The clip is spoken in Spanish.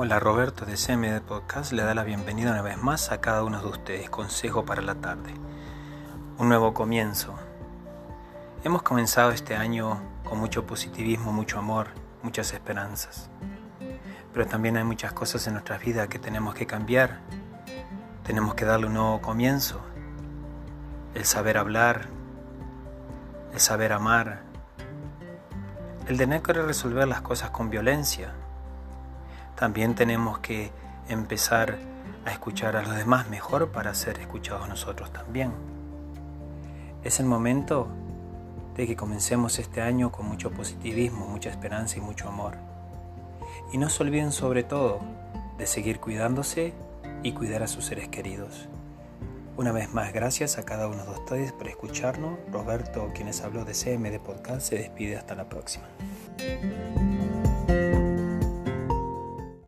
Hola Roberto de CMD Podcast le da la bienvenida una vez más a cada uno de ustedes. Consejo para la tarde. Un nuevo comienzo. Hemos comenzado este año con mucho positivismo, mucho amor, muchas esperanzas. Pero también hay muchas cosas en nuestras vidas que tenemos que cambiar. Tenemos que darle un nuevo comienzo. El saber hablar, el saber amar, el tener que resolver las cosas con violencia también tenemos que empezar a escuchar a los demás mejor para ser escuchados nosotros también. Es el momento de que comencemos este año con mucho positivismo, mucha esperanza y mucho amor. Y no se olviden sobre todo de seguir cuidándose y cuidar a sus seres queridos. Una vez más, gracias a cada uno de ustedes por escucharnos. Roberto, quienes habló de CMD Podcast, se despide hasta la próxima.